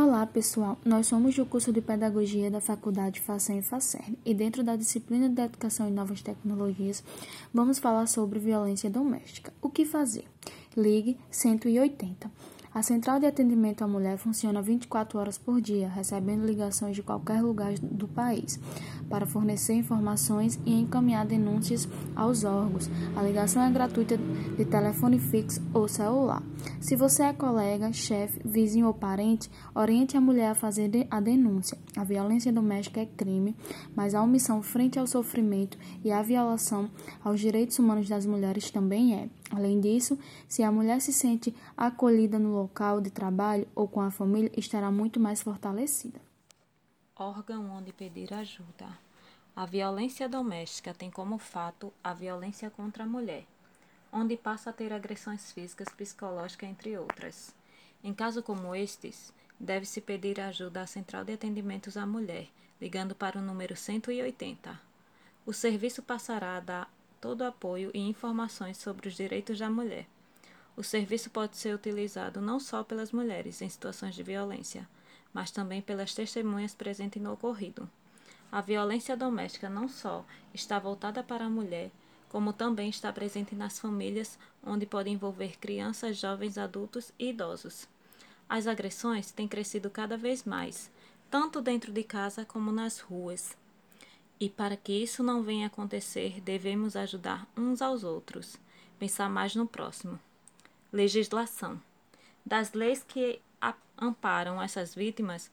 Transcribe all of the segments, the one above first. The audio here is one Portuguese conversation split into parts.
Olá, pessoal. Nós somos do curso de Pedagogia da Faculdade FACEM e FACERN e dentro da disciplina de Educação e Novas Tecnologias, vamos falar sobre violência doméstica. O que fazer? Ligue 180. A central de atendimento à mulher funciona 24 horas por dia, recebendo ligações de qualquer lugar do país, para fornecer informações e encaminhar denúncias aos órgãos. A ligação é gratuita de telefone fixo ou celular. Se você é colega, chefe, vizinho ou parente, oriente a mulher a fazer a denúncia. A violência doméstica é crime, mas a omissão frente ao sofrimento e a violação aos direitos humanos das mulheres também é. Além disso, se a mulher se sente acolhida no local de trabalho ou com a família, estará muito mais fortalecida. Órgão onde pedir ajuda. A violência doméstica tem como fato a violência contra a mulher, onde passa a ter agressões físicas, psicológicas, entre outras. Em caso como estes, deve-se pedir ajuda à Central de Atendimentos à Mulher, ligando para o número 180. O serviço passará a dar todo apoio e informações sobre os direitos da mulher. O serviço pode ser utilizado não só pelas mulheres em situações de violência, mas também pelas testemunhas presentes no ocorrido. A violência doméstica não só está voltada para a mulher, como também está presente nas famílias, onde pode envolver crianças, jovens, adultos e idosos. As agressões têm crescido cada vez mais, tanto dentro de casa como nas ruas. E para que isso não venha a acontecer, devemos ajudar uns aos outros, pensar mais no próximo. Legislação. Das leis que amparam essas vítimas,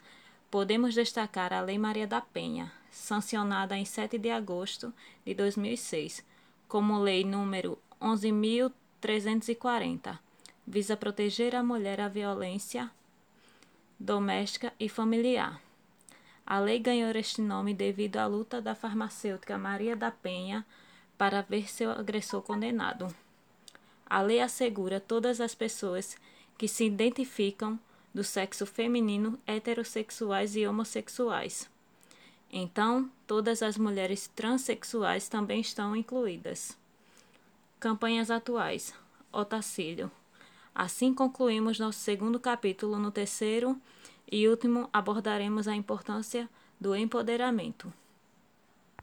podemos destacar a Lei Maria da Penha, sancionada em 7 de agosto de 2006, como lei número 11.340, visa proteger a mulher à violência doméstica e familiar. A lei ganhou este nome devido à luta da farmacêutica Maria da Penha para ver seu agressor condenado. A lei assegura todas as pessoas que se identificam do sexo feminino, heterossexuais e homossexuais. Então, todas as mulheres transexuais também estão incluídas. Campanhas atuais. Otacílio. Assim concluímos nosso segundo capítulo. No terceiro e último, abordaremos a importância do empoderamento.